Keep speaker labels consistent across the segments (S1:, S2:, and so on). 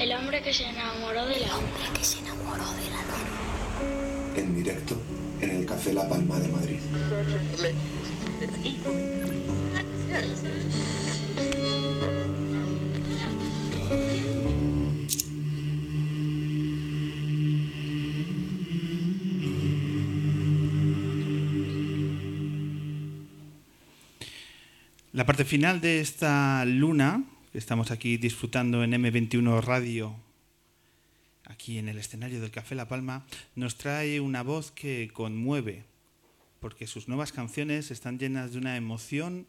S1: El hombre que se enamoró de la
S2: hombre que se enamoró de la luna.
S3: En directo en el Café La Palma de Madrid.
S4: La parte final de esta luna, estamos aquí disfrutando en M21 Radio, aquí en el escenario del Café La Palma, nos trae una voz que conmueve, porque sus nuevas canciones están llenas de una emoción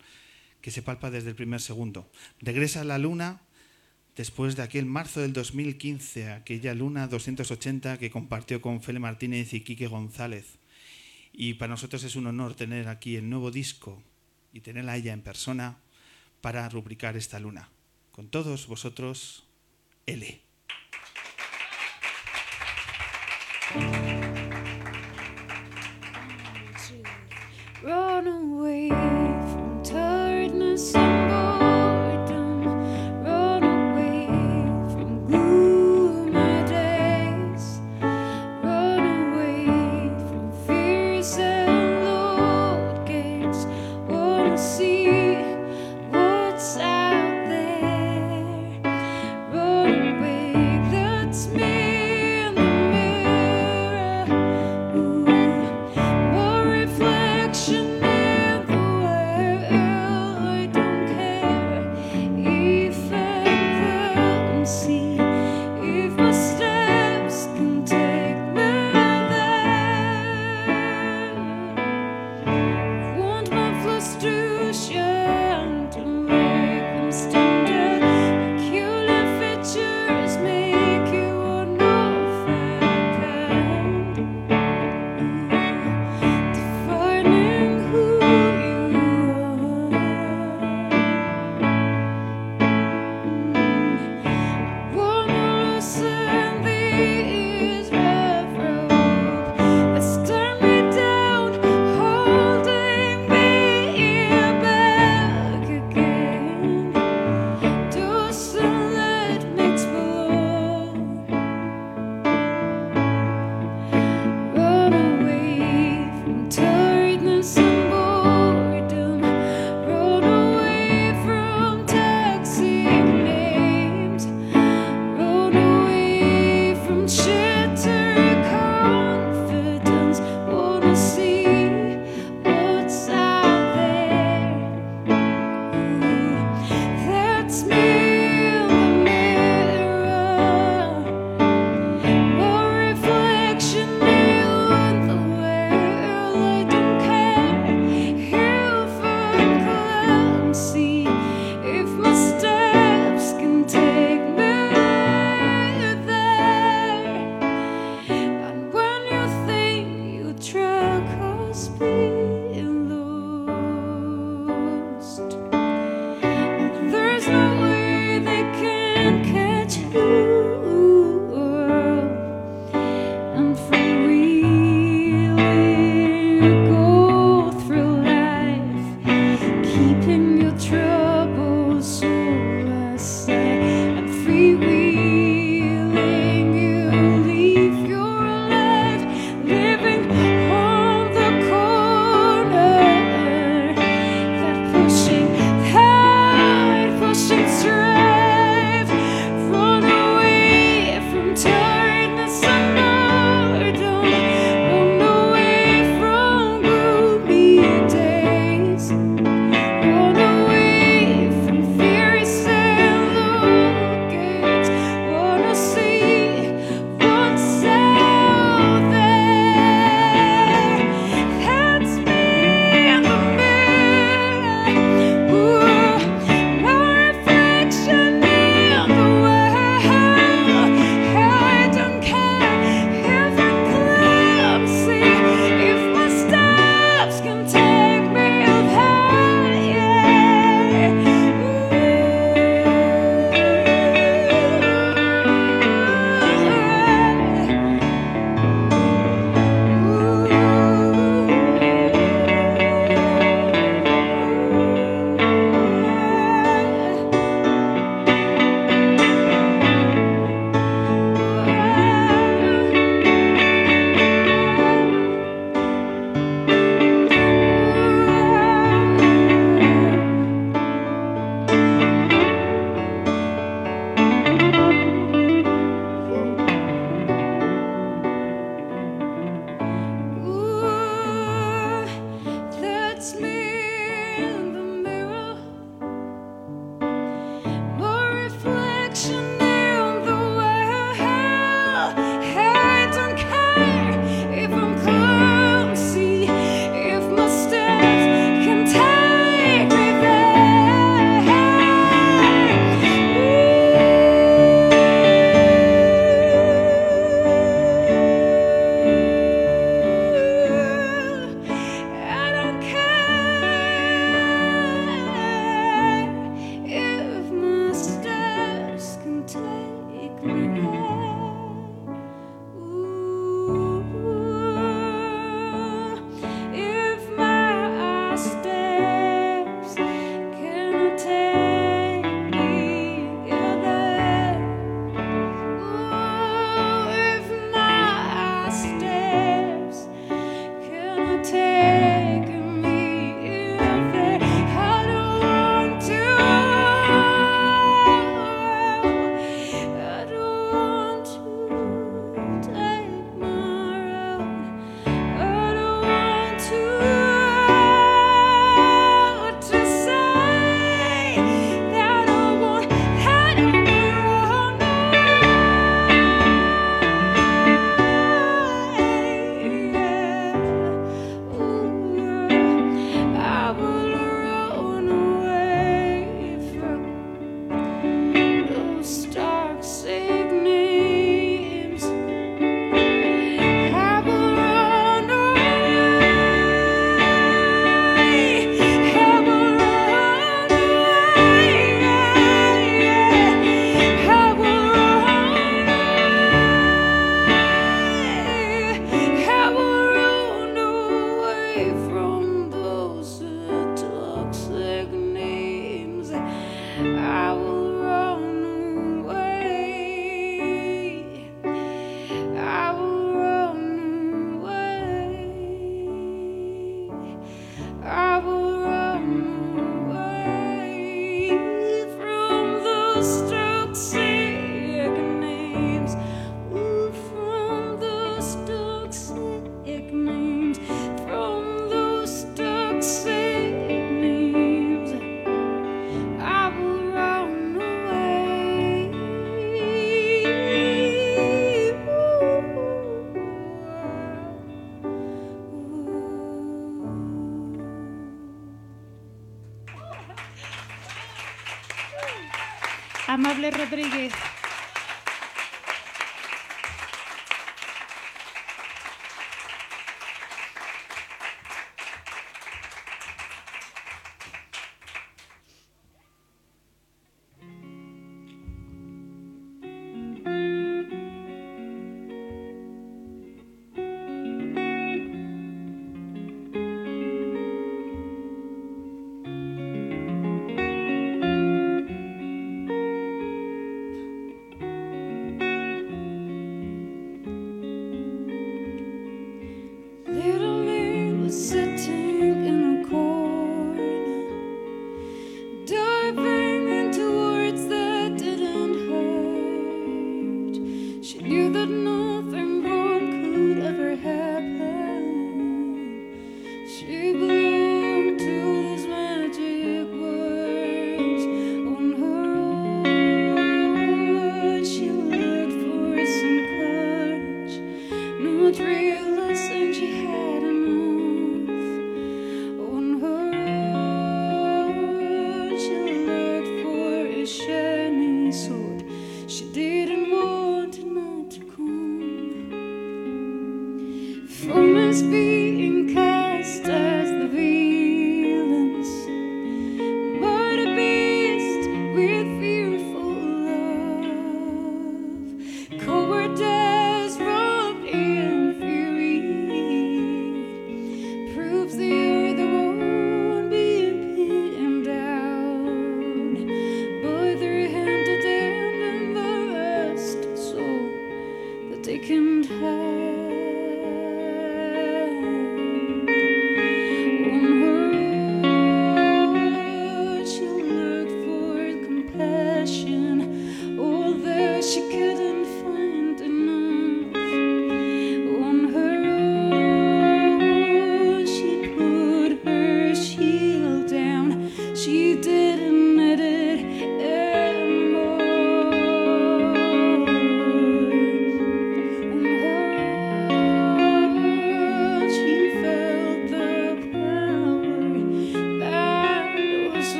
S4: que se palpa desde el primer segundo. Regresa a la luna después de aquel marzo del 2015, aquella luna 280 que compartió con Fele Martínez y Quique González. Y para nosotros es un honor tener aquí el nuevo disco y tenerla a ella en persona para rubricar esta luna. Con todos vosotros, L.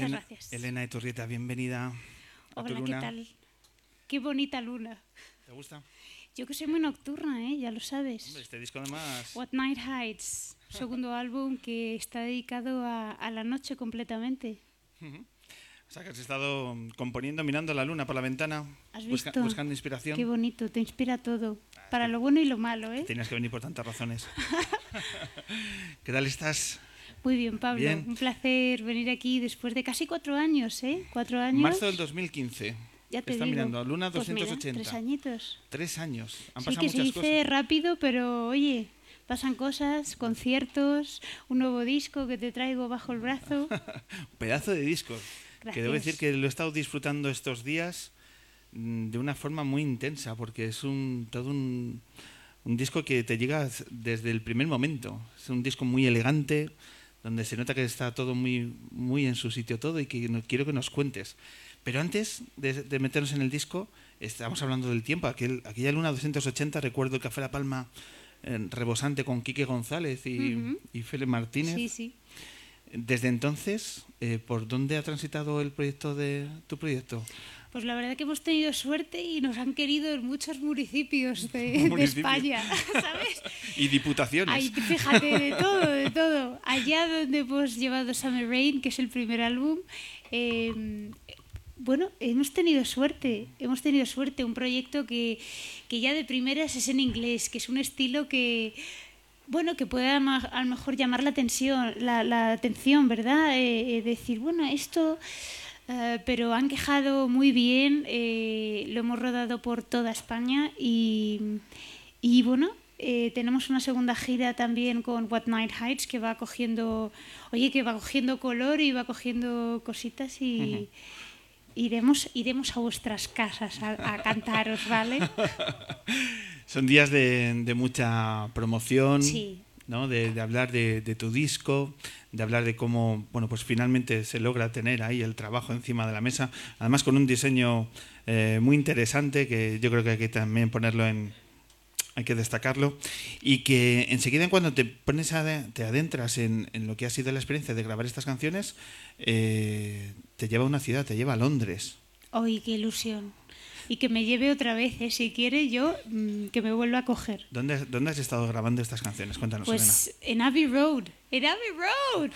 S5: Muchas
S4: Elena,
S5: gracias.
S4: Elena Iturrieta, bienvenida. a tu
S5: Hola, ¿qué
S4: luna.
S5: tal? Qué bonita luna.
S4: ¿Te gusta?
S5: Yo que soy muy nocturna, ¿eh? ya lo sabes.
S4: Hombre, este disco además...
S5: What Night Hides, segundo álbum que está dedicado a, a la noche completamente.
S4: O sea, que has estado componiendo, mirando la luna por la ventana,
S5: ¿Has
S4: busca-
S5: visto?
S4: buscando inspiración.
S5: Qué bonito, te inspira todo. Para lo bueno y lo malo, ¿eh?
S4: Tenías que venir por tantas razones. ¿Qué tal estás?
S5: Muy bien, Pablo.
S4: Bien.
S5: Un placer venir aquí después de casi cuatro años, ¿eh? Cuatro años.
S4: Marzo del 2015.
S5: Ya te
S4: Está
S5: digo.
S4: mirando, Luna
S5: Pues mira,
S4: 280.
S5: tres añitos.
S4: Tres años. Han
S5: sí,
S4: pasado
S5: que se dice
S4: cosas.
S5: rápido, pero oye, pasan cosas, conciertos, un nuevo disco que te traigo bajo el brazo.
S4: Un pedazo de discos. Que debo
S5: Gracias.
S4: decir que lo he estado disfrutando estos días mm, de una forma muy intensa, porque es un todo un, un disco que te llega desde el primer momento. Es un disco muy elegante, donde se nota que está todo muy, muy en su sitio todo y que no, quiero que nos cuentes. Pero antes de, de meternos en el disco, estamos hablando del tiempo. Aquel, aquella luna 280, recuerdo el Café La Palma eh, rebosante con Quique González y, y Félix Martínez.
S5: Sí, sí.
S4: Desde entonces, eh, ¿por dónde ha transitado el proyecto de tu proyecto?
S5: Pues la verdad que hemos tenido suerte y nos han querido en muchos municipios de, de
S4: Municipios.
S5: España, ¿sabes?
S4: Y diputaciones.
S5: Fíjate, de todo, de todo. Allá donde hemos llevado Summer Rain, que es el primer álbum, eh, bueno, hemos tenido suerte, hemos tenido suerte. Un proyecto que, que ya de primeras es en inglés, que es un estilo que, bueno, que puede a ma- a lo mejor llamar la atención, la, la atención, ¿verdad? Eh, eh, decir, bueno, esto... eh, pero han quejado muy bien, eh, lo hemos rodado por toda España y, y bueno, eh, tenemos una segunda gira también con What Night Heights que va cogiendo, oye, que va cogiendo color y va cogiendo cositas y iremos, iremos a vuestras casas a, a cantaros, ¿vale?
S4: Son días de, de mucha promoción,
S5: Sí.
S4: ¿No? de, hablar de, de tu disco, de hablar de cómo bueno, pues finalmente se logra tener ahí el trabajo encima de la mesa, además con un diseño eh, muy interesante que yo creo que hay que también ponerlo en, hay que destacarlo y que enseguida en cuando te pones a, te adentras en, en lo que ha sido la experiencia de grabar estas canciones eh, te lleva a una ciudad te lleva a Londres
S5: ¡Ay, qué ilusión! Y que me lleve otra vez, ¿eh? si quiere yo, mm, que me vuelva a coger.
S4: ¿Dónde, ¿dónde has estado grabando estas canciones? Cuéntanos Elena.
S5: Pues en Abbey Road, en Abbey Road,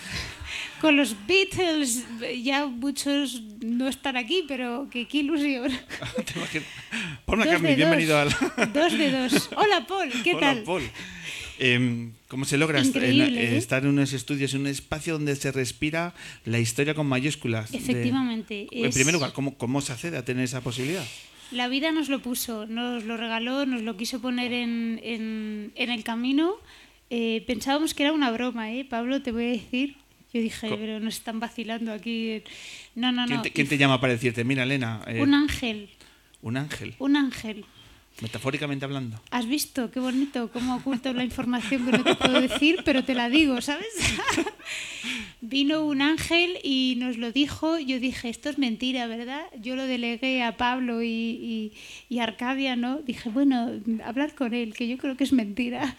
S5: con los Beatles, ya muchos no están aquí, pero que qué ilusión.
S4: Paul
S5: Dos
S4: McCartney,
S5: de
S4: bienvenido al...
S5: Dos de dos. Hola Paul, ¿qué
S4: Hola,
S5: tal?
S4: Paul. Em, ¿Cómo se logra en- eh,
S5: ¿eh?
S4: estar en unos estudios, en un espacio donde se respira la historia con mayúsculas? de-
S5: Efectivamente,
S4: En
S5: es-
S4: primer lugar, ¿cómo, ¿cómo se accede a tener esa posibilidad?
S5: La vida nos lo puso, nos lo regaló, nos lo quiso poner en, en, en el camino. Eh, pensábamos que era una broma, ¿eh? Pablo, te voy a decir. Yo dije,
S4: Co-
S5: pero nos están vacilando aquí. No, no,
S4: ¿Quién
S5: no.
S4: te, quién te llama para decirte, mira, Elena, eh,
S5: Un ángel,
S4: un ángel,
S5: un ángel.
S4: metafóricamente hablando?
S5: ¿Has visto qué bonito cómo oculto la información que no te puedo decir, pero te la digo, ¿sabes? Vino un ángel y nos lo dijo. Yo dije, esto es mentira, ¿verdad? Yo lo delegué a Pablo y, y, Arcadia, ¿no? Dije, bueno, hablar con él, que yo creo que es mentira.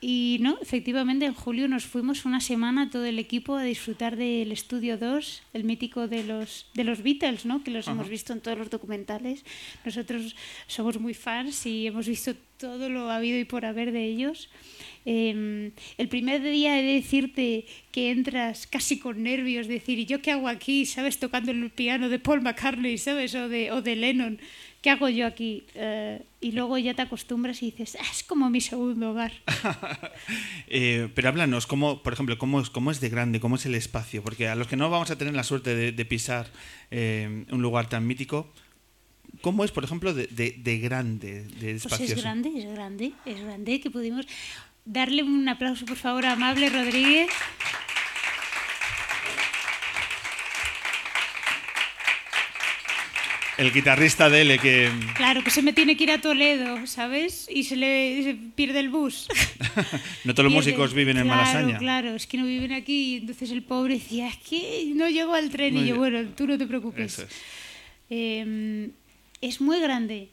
S5: Y no, efectivamente, en julio nos fuimos una semana todo el equipo a disfrutar del Estudio 2, el mítico de los, de los Beatles, ¿no? que los hemos visto en todos los documentales. Nosotros somos muy fans y hemos visto todo lo habido y por haber de ellos. Eh, el primer día he de decirte que entras casi con nervios, decir, ¿y yo qué hago aquí? ¿Sabes? Tocando el piano de Paul McCartney, ¿sabes? O de, o de Lennon. ¿Qué hago yo aquí? Eh, y luego ya te acostumbras y dices, "Ah, es como mi segundo hogar.
S4: Eh, pero háblanos, ¿cómo, por ejemplo, cómo es, cómo es de grande, cómo es el espacio? Porque a los que no vamos a tener la suerte de, de pisar eh, un lugar tan mítico, ¿cómo es, por ejemplo, de, de- de grande, de
S5: Pues es grande, es grande, es grande que pudimos darle un aplauso, por favor, a Amable Rodríguez.
S4: El guitarrista de L que...
S5: Claro, que se me tiene que ir a Toledo, ¿sabes? Y se le se pierde el bus.
S4: No todos los músicos viven en
S5: claro,
S4: Malasaña.
S5: Claro, es que no viven aquí. Entonces el pobre decía, es que no llego al tren. Y yo, bueno, tú no te preocupes.
S4: Eso es.
S5: Eh, es muy grande.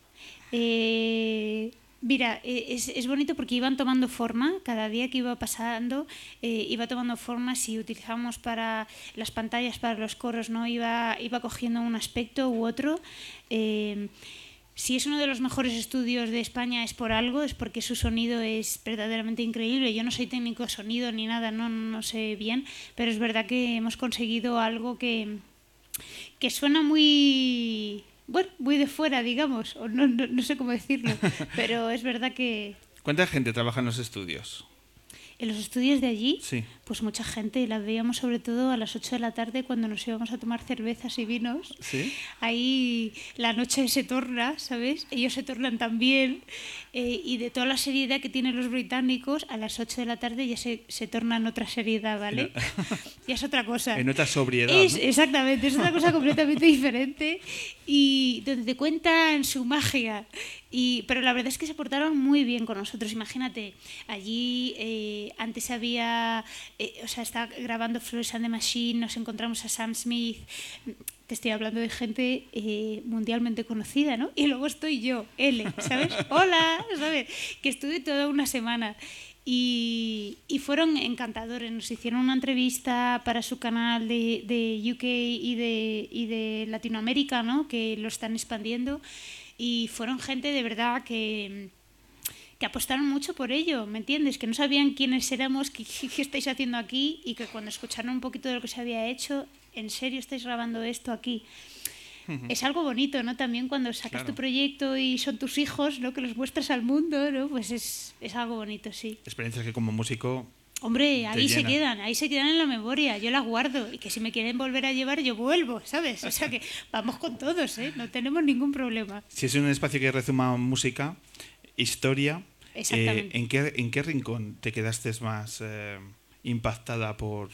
S5: Eh, mira, eh, es, es bonito porque iban tomando forma, cada día que iba pasando, eh, iba tomando forma, si utilizamos para las pantallas, para los coros, ¿no? iba, iba cogiendo un aspecto u otro. Eh, si es uno de los mejores estudios de España es por algo, es porque su sonido es verdaderamente increíble. Yo no soy técnico de sonido ni nada, no, no sé bien, pero es verdad que hemos conseguido algo que, que suena muy bueno muy de fuera digamos o no, no, no sé cómo decirlo pero es verdad que
S4: ¿Cuánta gente trabaja en los estudios?
S5: En los estudios de allí
S4: Sí.
S5: pues mucha gente la veíamos sobre todo a las 8 de la tarde cuando nos íbamos a tomar cervezas y vinos
S4: ¿Sí?
S5: ahí la noche se torna, ¿sabes? Ellos se tornan también. eh, y de toda la seriedad que tienen los británicos, a las 8 de la tarde ya se, se torna en otra seriedad, ¿vale? ya es otra cosa.
S4: En otra sobriedad.
S5: Es,
S4: ¿no?
S5: Exactamente, es otra cosa completamente diferente y donde te cuentan su magia. Y, pero la verdad es que se portaron muy bien con nosotros. Imagínate, allí eh, antes había, eh, o sea, estaba grabando Flores and the Machine, nos encontramos a Sam Smith. Te estoy hablando de gente eh, mundialmente conocida, ¿no? Y luego estoy yo, L, ¿sabes? Hola, ¿sabes? Que estuve toda una semana. Y, y fueron encantadores. Nos hicieron una entrevista para su canal de, de UK y de, y de Latinoamérica, ¿no? que lo están expandiendo. Y fueron gente de verdad que, que apostaron mucho por ello, ¿me entiendes? Que no sabían quiénes éramos, qué, qué estáis haciendo aquí y que cuando escucharon un poquito de lo que se había hecho, ¿en serio estáis grabando esto aquí? Es algo bonito, ¿no? También cuando sacas
S4: Claro.
S5: tu proyecto y son tus hijos, ¿no? Que los muestras al mundo, ¿no? Pues es, es algo bonito, sí.
S4: Experiencias que como músico
S5: Hombre, ahí se quedan, ahí se quedan en la memoria, yo las guardo y que si me quieren volver a llevar yo vuelvo, ¿sabes? O sea que vamos con todos, ¿eh? No tenemos ningún problema.
S4: Si es un espacio que rezuma música, historia, eh,
S5: Exactamente.
S4: ¿en, qué, ¿en qué rincón te quedaste más eh, impactada por,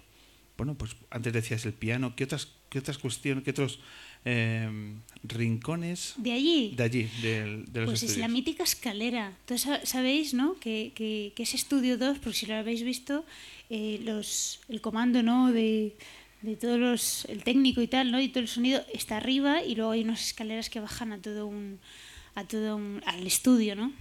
S4: bueno, pues antes decías el piano, ¿qué otras, qué otras cuestiones, qué otros eh, rincones
S5: De allí,
S4: de allí, del- de, los
S5: pues es la
S4: estudios?
S5: mítica escalera. Entonces sa- sabéis, ¿no? Que, que, que ese estudio 2, por si lo habéis visto, eh, los, el comando, ¿no? De, de todos los, el técnico y tal, ¿no? Y todo el sonido está arriba y luego hay unas escaleras que bajan a todo un, a todo un, al estudio, ¿no?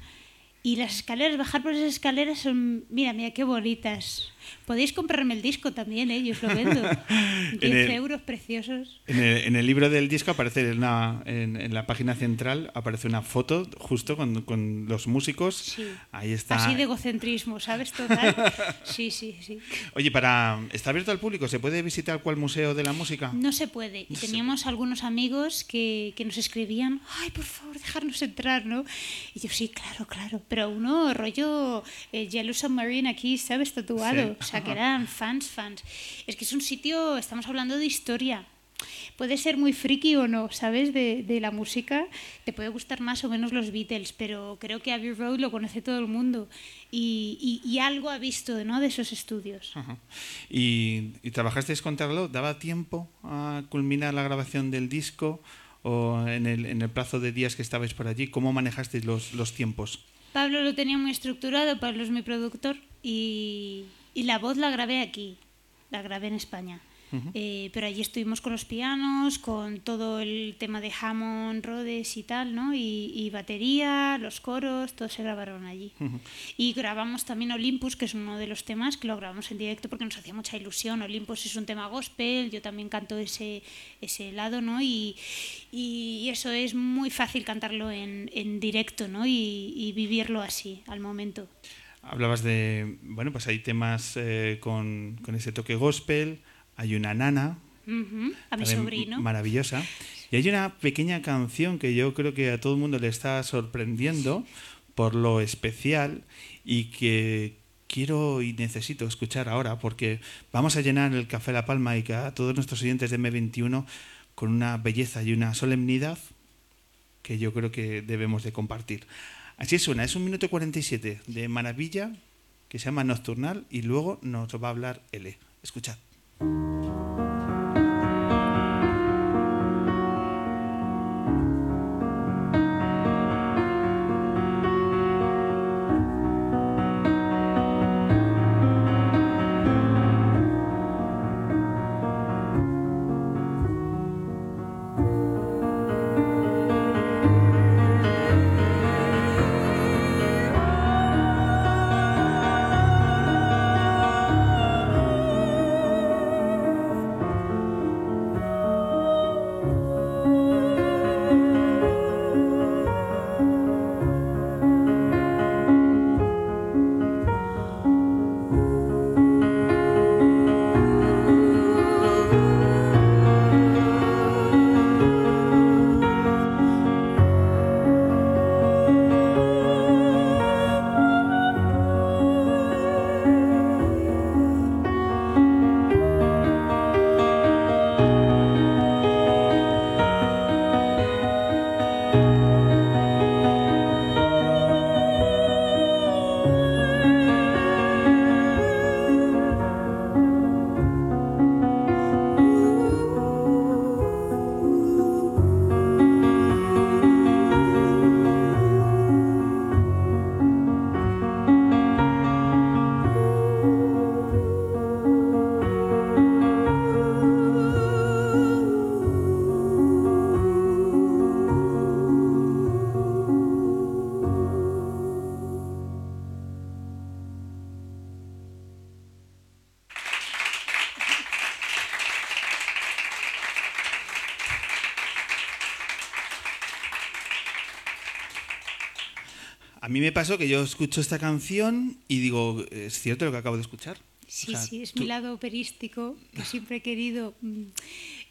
S5: Y las escaleras, bajar por esas escaleras son, mira, mira qué bonitas. Podéis comprarme el disco también, ¿eh? Yo os lo vendo. 10
S4: el-
S5: euros preciosos.
S4: En el, en el libro del disco aparece en, una- en, en la página central aparece una foto justo con, con los músicos.
S5: Sí.
S4: Ahí está.
S5: Así de egocentrismo, ¿sabes? Total. Sí, sí, sí.
S4: Oye, para está abierto al público, ¿se puede visitar cuál museo de la música?
S5: No se puede. Y teníamos algunos amigos que, que nos escribían, ay, por favor, dejarnos entrar, ¿no? Y yo, sí, claro, claro. Pero uno, rollo eh, Yellow Submarine aquí, ¿sabes? Tatuado. O sea, que eran fans, fans. Es que es un sitio, estamos hablando de historia. Puede ser muy friki o no, ¿sabes? De, de la música. Te puede gustar más o menos los Beatles, pero creo que Abbey Road lo conoce todo el mundo. Y, y- y algo ha visto, ¿no? De esos estudios.
S4: Ajá. ¿Y, y trabajasteis con Tarlo? ¿Daba tiempo a culminar la grabación del disco? ¿O en el, en el plazo de días que estabais por allí? ¿Cómo manejasteis los, los tiempos?
S5: Pablo lo tenía muy estructurado, Pablo es mi productor y, y la voz la grabé aquí, la grabé en España. Eh, pero allí estuvimos con los pianos, con todo el tema de Hammond, Rhodes y tal, ¿no? Y, y batería, los coros, todo se grabaron allí. Y grabamos también Olympus, que es uno de los temas que lo grabamos en directo porque nos hacía mucha ilusión. Olympus es un tema gospel, yo también canto ese, ese lado, ¿no? Y, y eso es muy fácil cantarlo en, en directo, ¿no? Y, y vivirlo así, al momento.
S4: Hablabas de, bueno, pues hay temas eh, con, con ese toque gospel, hay una nana,
S5: A mi sobrino.
S4: maravillosa, y hay una pequeña canción que yo creo que a todo el mundo le está sorprendiendo por lo especial y que quiero y necesito escuchar ahora porque vamos a llenar el Café La Palma y a todos nuestros oyentes de M21 con una belleza y una solemnidad que yo creo que debemos de compartir. Así suena, es un minuto 47 de maravilla que se llama Nocturnal y luego nos va a hablar L. Escuchad. A mí me pasó que yo escucho esta canción y digo, ¿es cierto lo que acabo de escuchar?
S5: Sí,
S4: O sea,
S5: sí, es
S4: tú-
S5: mi lado operístico, que siempre he querido mm,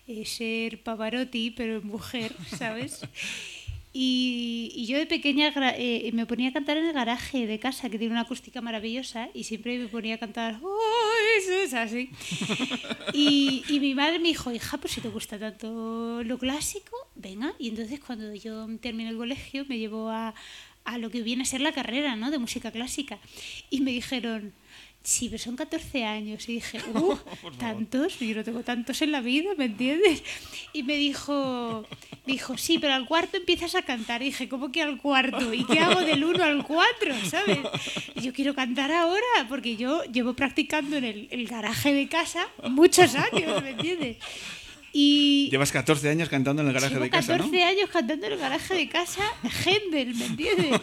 S5: eh, ser Pavarotti, pero mujer, ¿sabes? Y, y yo de pequeña eh, me ponía a cantar en el garaje de casa, que tiene una acústica maravillosa, y siempre me ponía a cantar, ¡ay, eso es así! Y, y mi madre me dijo, hija, pues si te gusta tanto lo clásico, venga. Y entonces cuando yo terminé el colegio me llevó a, a lo que viene a ser la carrera, ¿no? De música clásica. Y me dijeron, sí, pero son 14 años. Y dije, uh, ¿tantos? Yo no tengo tantos en la vida, ¿me entiendes? Y me dijo, me dijo, sí, pero al cuarto empiezas a cantar. Y dije, ¿cómo que al cuarto? ¿Y qué hago del 1 al 4? ¿Sabes? Y yo quiero cantar ahora, porque yo llevo practicando en el, el garaje de casa muchos años, ¿me entiendes? Y
S4: Llevas 14 años cantando en el garaje de casa,
S5: 14
S4: ¿no?
S5: años cantando en el garaje de casa Händel, ¿me entiendes?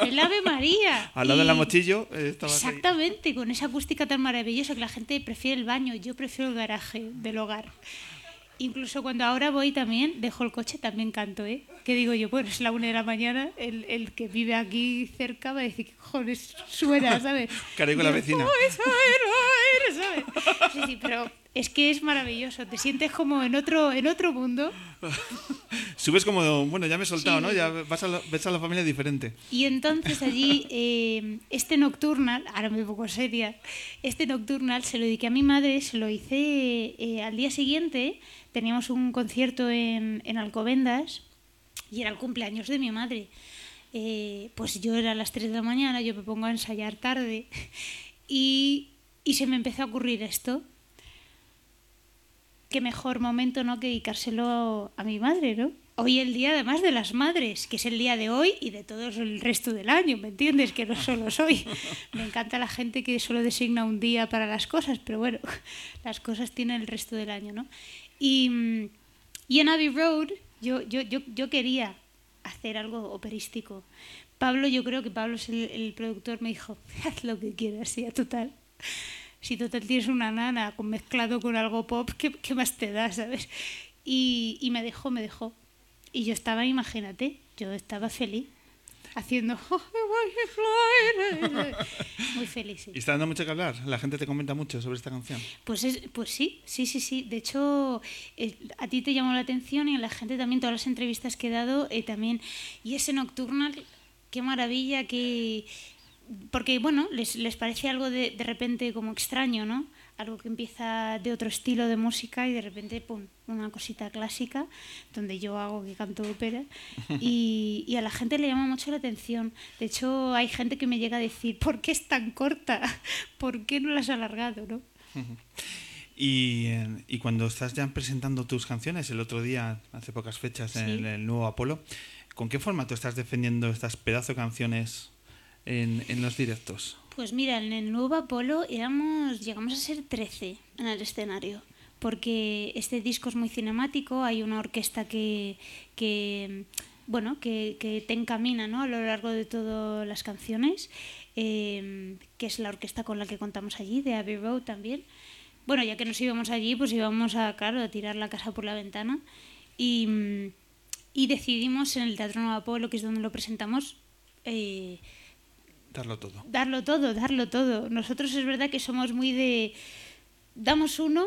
S5: El Ave María.
S4: Al lado
S5: Y-
S4: la mochillo eh, estabas ahí.
S5: Exactamente, con esa acústica tan maravillosa que la gente prefiere el baño, yo prefiero el garaje del hogar. Incluso cuando ahora voy también, dejo el coche, también canto, ¿eh? Que digo yo, bueno, es la una de la mañana, el, el que vive aquí cerca va a decir, ¿qué cojones suena, ¿sabes?
S4: Carey con la vecina.
S5: Sí, sí, pero es que es maravilloso, te sientes como en otro, en otro mundo.
S4: Subes como, bueno, ya me he soltado,
S5: Sí.
S4: ¿no? Ya vas a la, ves a la familia diferente.
S5: Y entonces allí, eh, este nocturnal, ahora me pongo seria, este nocturnal se lo dediqué a mi madre, se lo hice eh, al día siguiente, teníamos un concierto en, en Alcobendas y era el cumpleaños de mi madre. Eh, pues yo era a las 3 de la mañana, yo me pongo a ensayar tarde y, y se me empezó a ocurrir esto. Qué mejor momento no que dedicárselo a mi madre, ¿no? Hoy el día además de las madres, que es el día de hoy y de todo el resto del año, ¿me entiendes? Que no solo es hoy. Me encanta la gente que solo designa un día para las cosas, pero bueno, las cosas tienen el resto del año, ¿no? Y, y en Abbey Road yo, yo, yo, yo quería hacer algo operístico. Pablo, yo creo que Pablo es el, el productor, me dijo, haz lo que quieras, sí, a total. Si total tienes una nana mezclado con algo pop, ¿qué, qué más te da, sabes? Y, y me dejó, me dejó. Y yo estaba, imagínate, yo estaba feliz, haciendo... Muy feliz, sí.
S4: Y está dando mucho que hablar. La gente te comenta mucho sobre esta canción.
S5: Pues, es, pues sí, sí, sí, sí. De hecho, eh, a ti te llamó la atención y a la gente también, todas las entrevistas que he dado, eh, también. Y ese Nocturnal, qué maravilla, que... Porque, bueno, les, les parece algo de, de repente como extraño, ¿no? Algo que empieza de otro estilo de música y de repente, pum, una cosita clásica, donde yo hago que canto ópera. Y, y a la gente le llama mucho la atención. De hecho, hay gente que me llega a decir, ¿por qué es tan corta? ¿Por qué no la has alargado, no?
S4: Y, eh, y cuando estás ya presentando tus canciones, el otro día, hace pocas fechas, en
S5: Sí.
S4: el, el nuevo Apolo, ¿con qué formato estás defendiendo estas pedazo de canciones en, los directos?
S5: Pues mira, en el nuevo Apolo éramos, llegamos a ser 13 en el escenario, porque este disco es muy cinemático, hay una orquesta que, bueno, que, te encamina a lo largo de todas las canciones, eh, que es la orquesta con la que contamos allí, de Abbey Road también. Bueno, ya que nos íbamos allí, pues íbamos a, claro, a tirar la casa por la ventana y, y decidimos en el Teatro Nuevo Apolo, que es donde lo presentamos, eh,
S4: Darlo todo.
S5: darlo todo, darlo todo. Nosotros es verdad que somos muy de... Damos uno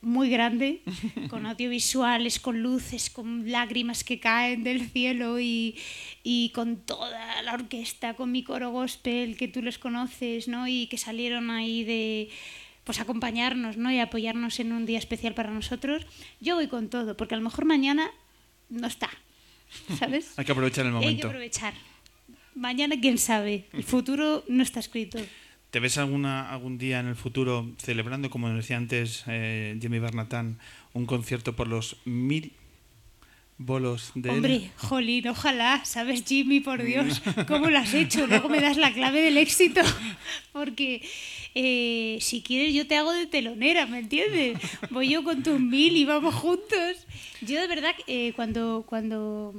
S5: muy grande, con audiovisuales, con luces, con lágrimas que caen del cielo y, y con toda la orquesta, con mi coro gospel, que tú los conoces, ¿no? Y que salieron ahí de pues acompañarnos, ¿no? Y apoyarnos en un día especial para nosotros. Yo voy con todo, porque a lo mejor mañana no está, ¿sabes?
S4: Hay que aprovechar el
S5: Hay que
S4: momento.
S5: aprovechar. Mañana, quién sabe. El futuro no está escrito.
S4: ¿Te ves alguna, algún día en el futuro celebrando, como decía antes eh, Jimmy Bernatán, un concierto por los mil bolos de él?
S5: Hombre, jolín, ojalá, ¿sabes, Jimmy? Por Dios, ¿cómo lo has hecho? Luego me das la clave del éxito. Porque eh, si quieres, yo te hago de telonera, ¿me entiendes? Voy yo con tus mil y vamos juntos. Yo, de verdad, eh, cuando, cuando,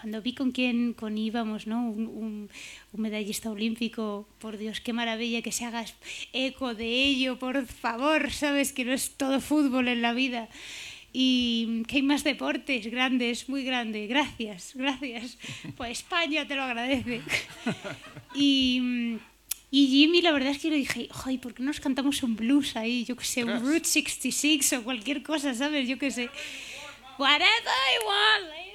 S5: cuando vi con quién con íbamos, ¿no? Un, un- un medallista olímpico, por Dios, qué maravilla que se hagas eco de ello, por favor, ¿sabes? Que no es todo fútbol en la vida. y que hay más deportes grandes, muy grandes. Gracias, gracias. Pues España te lo agradece. Y, y Jimmy, la verdad es que le dije, ay, ¿por qué no nos cantamos un blues ahí? Yo qué sé, un Route 66 o cualquier cosa, ¿sabes? Yo qué sé. Whatever you want.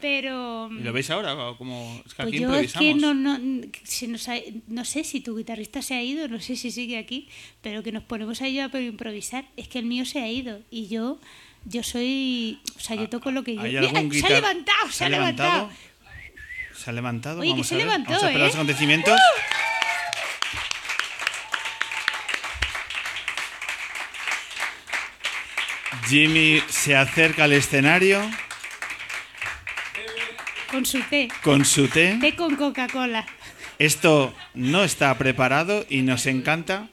S5: Pero...
S4: ¿Y lo veis ahora? Como es que
S5: Pues
S4: aquí
S5: yo es que no, no, se nos ha- no sé si tu guitarrista se ha ido, no sé si sigue aquí, pero que nos ponemos ahí a improvisar. Es que el mío se ha ido y yo, yo soy, o sea, yo toco lo que yo.
S4: ¿Hay
S5: Mira, se ha levantado, se, ha levantado.
S4: ¿Se ha levantado?
S5: Oye, que
S4: Vamos
S5: se
S4: a ver.
S5: levantó,
S4: Vamos a esperar
S5: ¿eh?
S4: los acontecimientos. Jimmy se acerca al escenario
S5: Con su té,
S4: con su té.
S5: té con Coca-Cola.
S4: Esto no está preparado y nos encanta.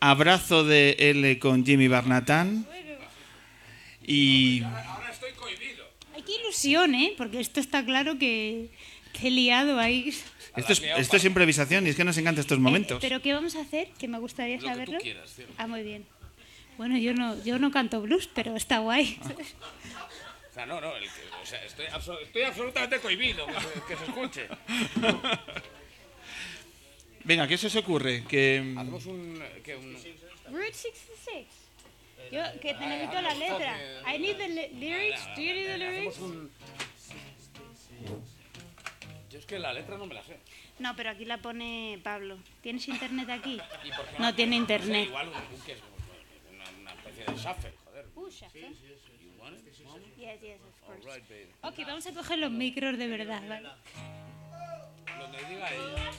S4: Abrazo de L con Jimmy Barnatán. Y
S5: Ay, qué ilusión, ¿eh? Porque esto está claro que, que he liado ahí.
S4: esto es, esto es improvisación y es que nos encantan estos momentos.
S5: Eh, pero ¿qué vamos a hacer? Que me gustaría saberlo. ah, muy bien. Bueno, yo no, yo no canto blues, pero está guay.
S6: O sea, no, no, el que- o sea, estoy, abso- estoy absolutamente cohibido que se, que se escuche.
S4: Venga, ¿qué se os ocurre? Que
S6: Hacemos un, que un-
S5: Route 66. Yo que te necesito la letra. I need the lyrics. Do you need the lyrics?
S6: Yo es que la letra no me la sé.
S5: No, pero aquí la pone Pablo. ¿Tienes internet aquí? No tiene internet.
S6: Igual un, un que es una, especie de shuffle, joder.
S5: Yes, yes, of course. Ok, vamos a coger los micros de verdad, ¿vale?
S6: Donde diga ella.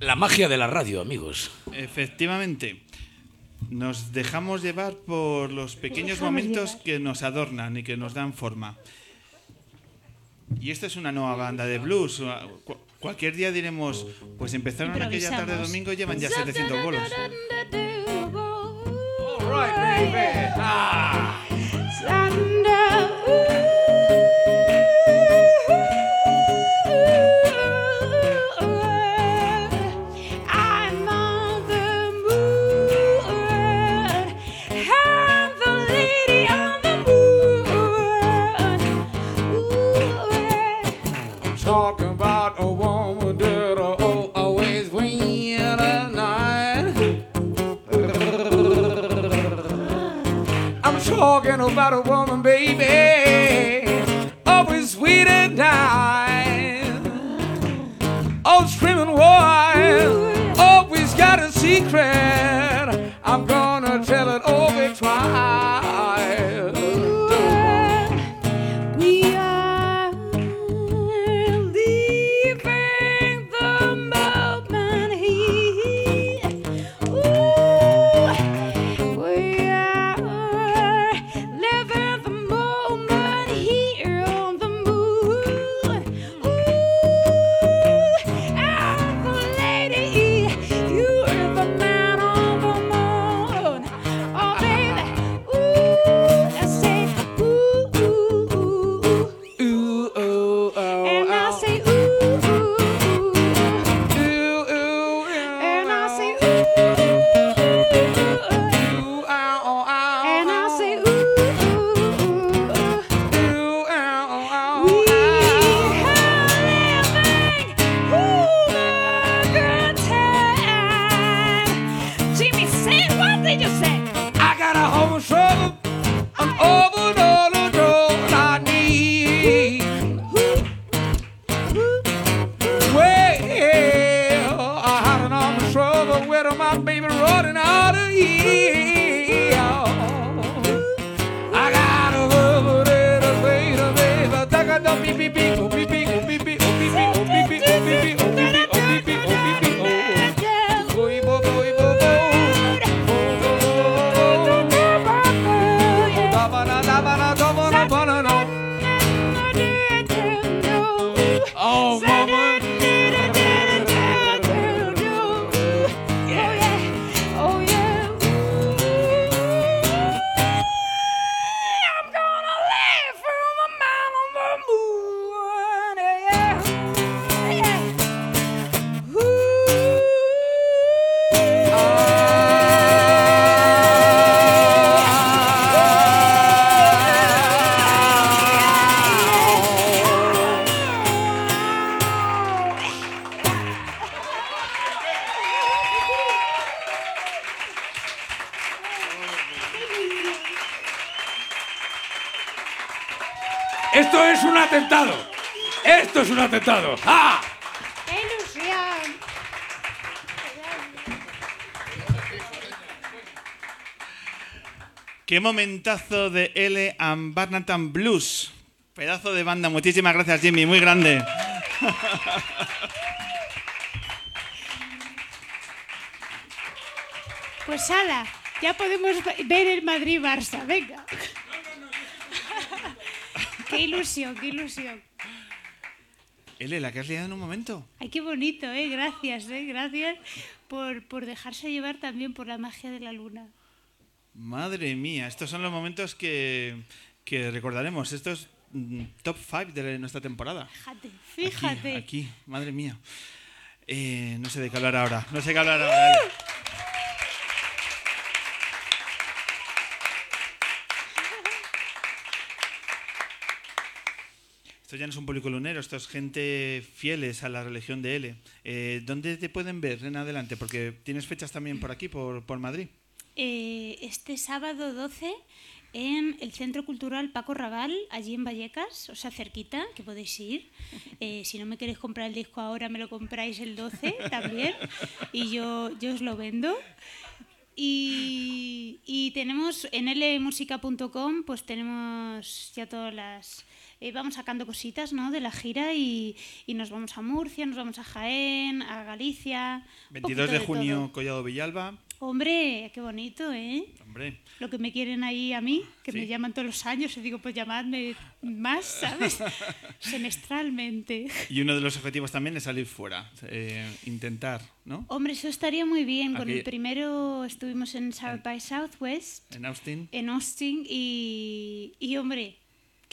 S6: La magia de la radio, amigos.
S4: efectivamente nos dejamos llevar por los pequeños momentos
S5: llevar.
S4: que nos adornan y que nos dan forma. Y esta es una nueva banda de blues. Cu- cualquier día diremos, pues empezaron aquella tarde domingo y llevan ya 700 bolos.
S5: I'm
S6: about a woman, baby, always sweet at night. Oh, always screaming wild, always got a secret. ¡Ah!
S5: ¡Qué ilusión!
S4: Qué momentazo de L and Barnatan Blues. Pedazo de banda. Muchísimas gracias, Jimmy. Muy grande.
S5: Pues ala, ya podemos ver el Madrid-Barça, venga. qué ilusión, qué ilusión.
S4: L, la que has liado en un momento.
S5: Ay, qué bonito, ¿eh? Gracias, ¿eh? Gracias por, por dejarse llevar también por la magia de la luna.
S4: Madre mía, estos son los momentos que, que recordaremos. Estos mm, top 5 de nuestra temporada.
S5: Fíjate,
S4: Aquí,
S5: fíjate.
S4: Aquí, madre mía. Eh, no sé de qué hablar ahora. No sé qué hablar ahora. Esto ya no es un público lunero, esto es gente fieles a la religión de L. Eh, ¿Dónde te pueden ver en adelante? Porque tienes fechas también por aquí, por, por Madrid.
S5: Eh, este sábado 12 en el Centro Cultural Paco Raval, allí en Vallecas, o sea, cerquita, que podéis ir. Eh, si no me queréis comprar el disco ahora, me lo compráis el 12 también y yo, yo os lo vendo. Y, y tenemos en lmusica.com, pues tenemos ya todas las... eh, vamos sacando cositas ¿no? de la gira y, y nos vamos a Murcia, nos vamos a Jaén, a Galicia. un
S4: 22 de junio,
S5: todo.
S4: Collado Villalba.
S5: Hombre, qué bonito, ¿eh?
S4: Hombre,
S5: Lo que me quieren ahí a mí, que
S4: Sí.
S5: me llaman todos los años y digo, pues llamadme más, ¿sabes? Semestralmente.
S4: y uno de los objetivos también es salir fuera, eh, intentar, ¿no?
S5: Hombre, eso estaría muy bien. Con
S4: Aquí-
S5: el primero estuvimos en South by Southwest,
S4: En Austin.
S5: en Austin, y, y hombre,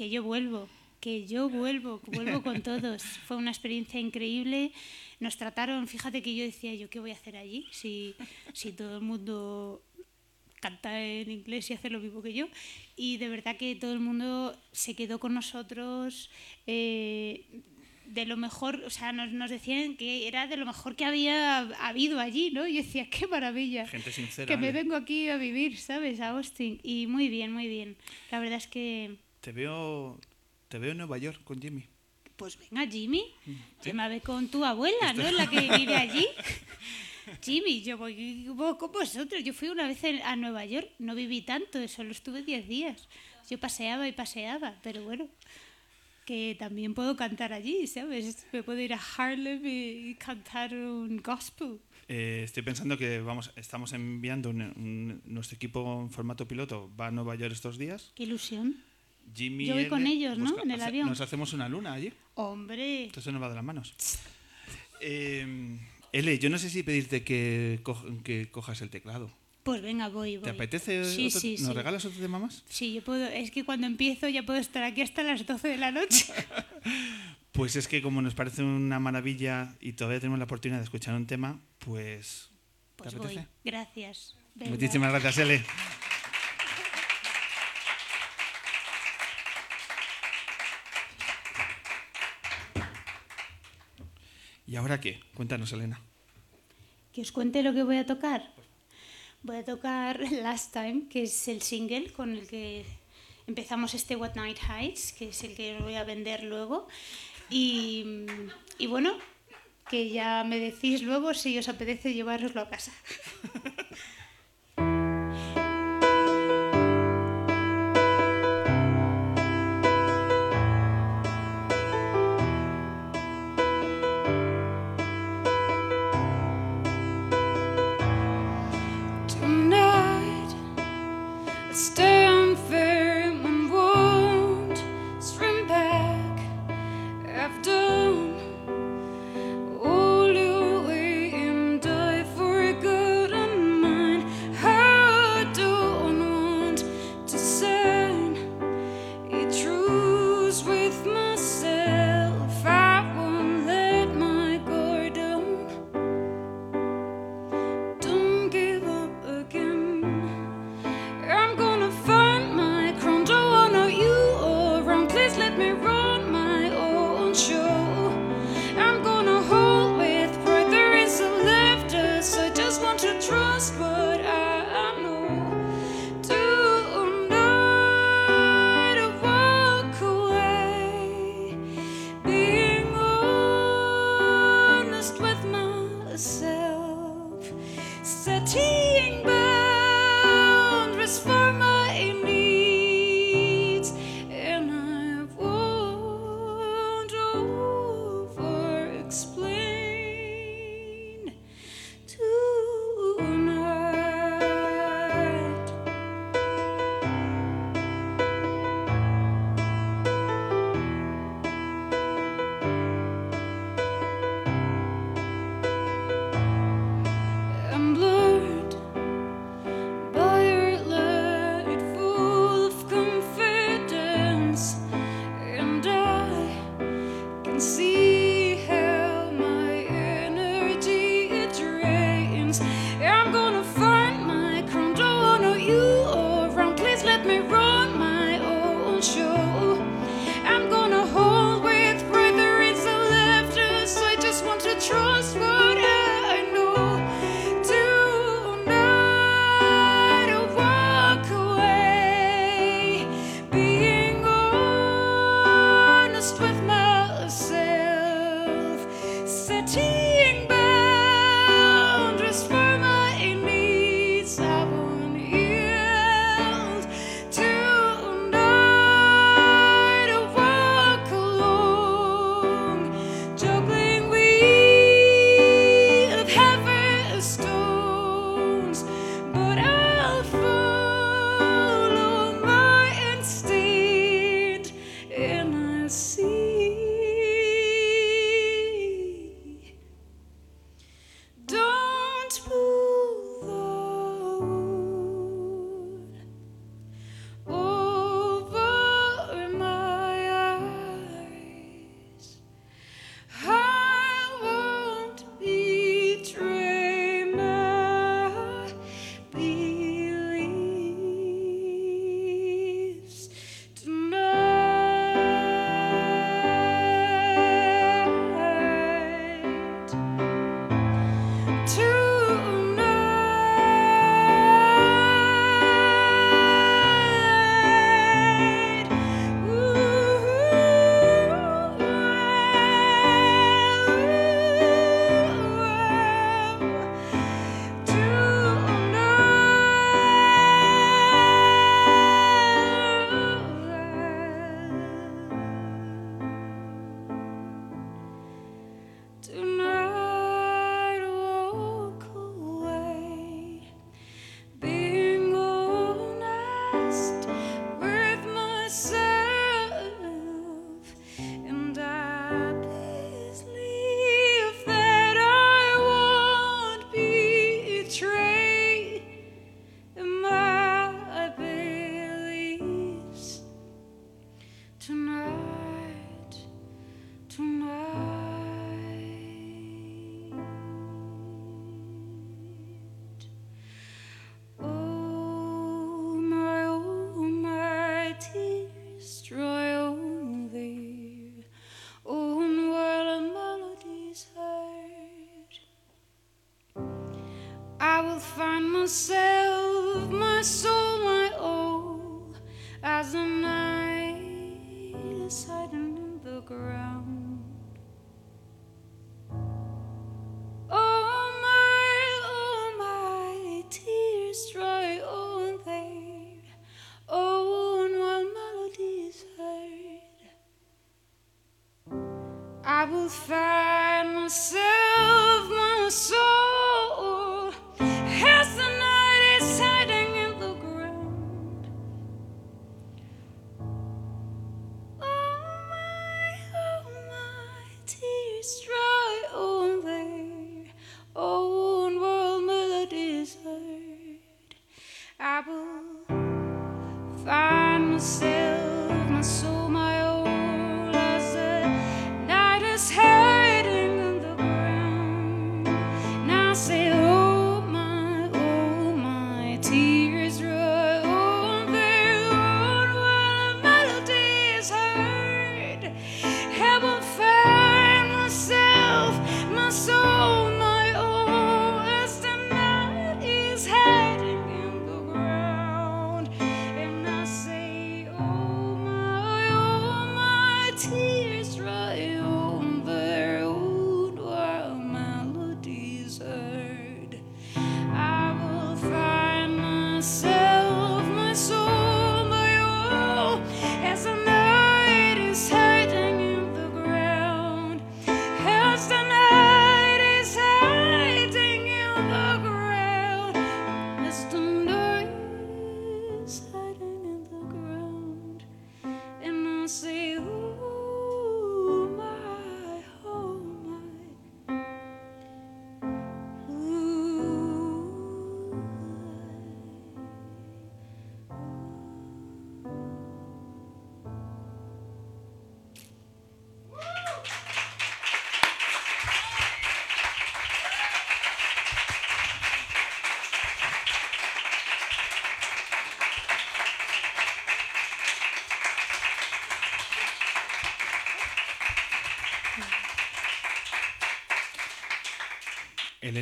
S5: que yo vuelvo, que yo vuelvo, vuelvo con todos. Fue una experiencia increíble. Nos trataron, fíjate que yo decía, ¿yo qué voy a hacer allí? Si, si todo el mundo canta en inglés y hace lo mismo que yo. Y de verdad que todo el mundo se quedó con nosotros. eh, de lo mejor, o sea, nos, nos decían que era de lo mejor que había habido allí, ¿no? Y yo decía, qué maravilla.
S4: Gente sincera.
S5: Que me
S4: Ale.
S5: vengo aquí a vivir, ¿sabes? A Austin. Y muy bien, muy bien. La verdad es que,
S4: Te veo, te veo en Nueva York con Jimmy.
S5: pues venga, Jimmy,
S4: Mm,
S5: se me ve con tu abuela, ¿no? La que vive allí. Jimmy, yo voy voy con vosotros. Yo fui una vez a Nueva York, no viví tanto, solo estuve 10 días. Yo paseaba y paseaba, pero bueno, que también puedo cantar allí, ¿sabes? Me puedo ir a Harlem y cantar un gospel.
S4: Eh, estoy pensando que vamos, estamos enviando un- un- nuestro equipo en formato piloto. Va a Nueva York estos días.
S5: Qué ilusión.
S4: Jimmy
S5: Yo voy
S4: L,
S5: con ellos, ¿no? En el avión.
S4: Nos hacemos una luna allí.
S5: Hombre,
S4: Esto se nos va de las manos. Eh, L, yo no sé si pedirte que, co- que cojas el teclado.
S5: pues venga, voy, voy.
S4: ¿Te apetece?
S5: Sí,
S4: otro-
S5: sí,
S4: ¿Nos
S5: sí.
S4: regalas otro tema más?
S5: Sí, yo puedo. Es que cuando empiezo ya puedo estar aquí hasta las 12 de la noche.
S4: Pues es que como nos parece una maravilla y todavía tenemos la oportunidad de escuchar un tema, pues... ¿Te
S5: Pues voy.
S4: apetece?
S5: Gracias. Venga.
S4: Muchísimas gracias, L. ¿Y ahora qué? Cuéntanos, Elena.
S5: Que os cuente lo que voy a tocar. Voy a tocar Last Time, que es el single con el que empezamos este What Night Heights, que es el que voy a vender luego. Y, y bueno, que ya me decís luego si os apetece llevároslo a casa. I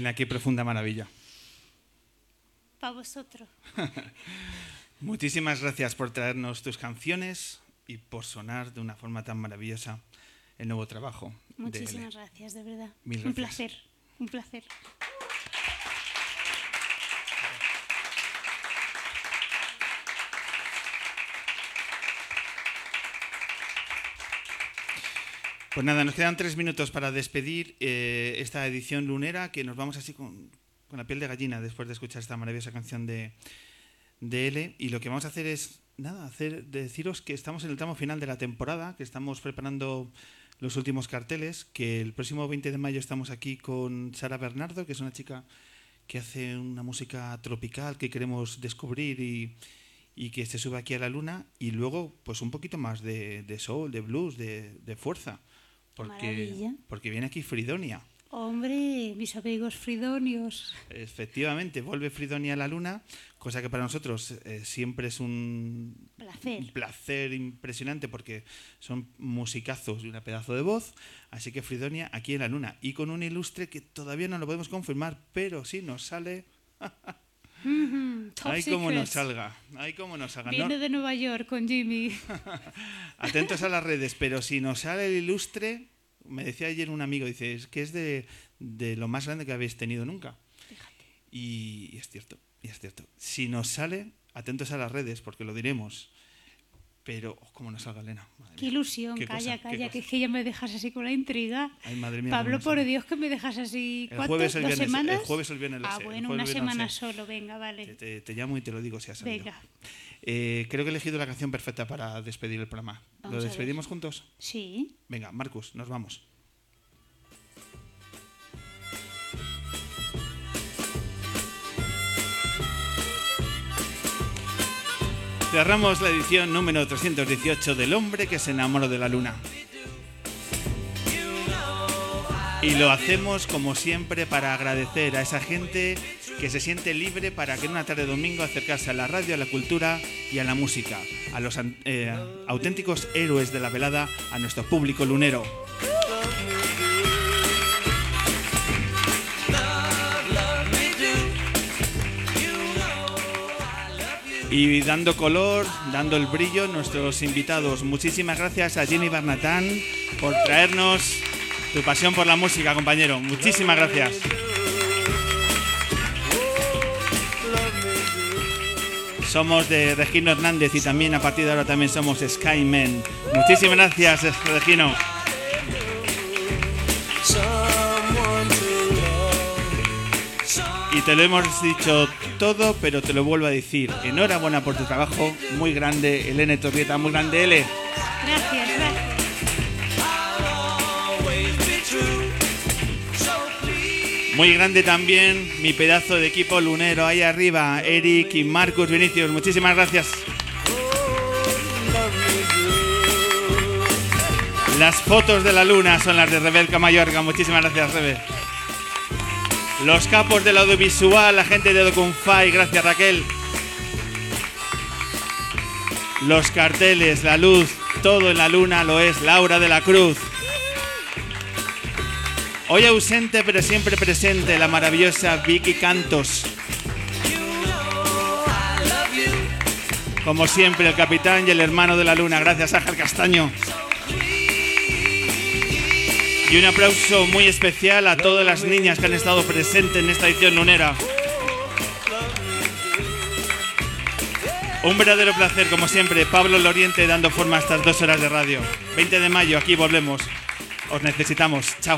S4: Elena, qué profunda maravilla.
S2: Para vosotros.
S4: Muchísimas gracias por traernos tus canciones y por sonar de una forma tan maravillosa el nuevo trabajo.
S2: Muchísimas gracias, de verdad.
S4: Mil
S2: Un placer, un placer.
S4: Pues nada, nos quedan tres minutos para despedir eh, esta edición lunera, que nos vamos así con, la piel de gallina después de escuchar esta maravillosa canción de, de L. Y lo que vamos a hacer es, nada, hacer, deciros que estamos en el tramo final de la temporada, que estamos preparando los últimos carteles, que el próximo 20 de mayo estamos aquí con Sara Bernardo, que es una chica que hace una música tropical que queremos descubrir y, y que se sube aquí a la luna y luego pues un poquito más de, de soul, de blues, de, de fuerza. Porque, porque viene aquí Fridonia.
S2: Hombre, mis amigos fridonios.
S4: Efectivamente, vuelve Fridonia a la luna, cosa que para nosotros eh, siempre es un
S2: Placer.
S4: un placer impresionante porque son musicazos y una pedazo de voz. Así que Fridonia aquí en la luna y con un ilustre que todavía no lo podemos confirmar, pero si nos sale,
S2: Mhm,
S4: ahí como nos salga, ahí como nos salga. No-
S2: Viene de Nueva York con Jimmy.
S4: Atentos a las redes, pero si nos sale el ilustre, me decía ayer un amigo, dice, es que es de, de lo más grande que habéis tenido nunca. Y, y es cierto, y es cierto. Si nos sale, atentos a las redes, porque lo diremos. Pero, oh, cómo nos salga Elena. madre
S2: Qué
S4: mía.
S2: ilusión,
S4: Qué
S2: calla,
S4: cosa,
S2: calla, que es que ya me dejas así con la intriga.
S4: Ay, madre mía,
S2: Pablo, por. Dios, que me dejas así.
S4: El el
S2: ¿Dos
S4: viernes, el
S2: semanas?
S4: jueves el viernes
S2: Ah, bueno, una semana
S4: sé.
S2: solo, venga, vale.
S4: te- te llamo y te lo digo si has salido.
S2: Venga.
S4: Eh, creo que he elegido la canción perfecta para despedir el programa.
S2: Vamos
S4: ¿Lo despedimos juntos?
S2: Sí.
S4: Venga, Marcus, nos vamos. Cerramos la edición número 318 del hombre que se enamoró de la luna. Y lo hacemos como siempre para agradecer a esa gente que se siente libre para que en una tarde de domingo acercarse a la radio, a la cultura y a la música, a los eh, auténticos héroes de la velada, a nuestro público lunero. Y dando color, dando el brillo, nuestros invitados. Muchísimas gracias a Jimmy Barnatán por traernos tu pasión por la música, compañero. Muchísimas gracias. Somos de Regino Hernández y también a partir de ahora también somos Skymen. Muchísimas gracias, Regino. Y te lo hemos dicho todo, pero te lo vuelvo a decir. Enhorabuena por tu trabajo, muy grande, Elena Torrieta, muy grande, L.
S2: Gracias, gracias.
S4: Muy grande también mi pedazo de equipo lunero ahí arriba, Eric y Marcus Vinicius. Muchísimas gracias. Las fotos de la luna son las de Rebelca Mayorga. Muchísimas gracias, Rebe. Los capos del audiovisual, la gente de Docunfai, gracias Raquel. Los carteles, la luz, todo en la luna lo es Laura de la Cruz. Hoy ausente pero siempre presente la maravillosa Vicky Cantos. Como siempre el capitán y el hermano de la luna, gracias Ángel Castaño. Y un aplauso muy especial a todas las niñas que han estado presentes en esta edición lunera. Un verdadero placer, como siempre, Pablo Loriente dando forma a estas dos horas de radio. 20 de mayo, aquí volvemos. Os necesitamos. Chao.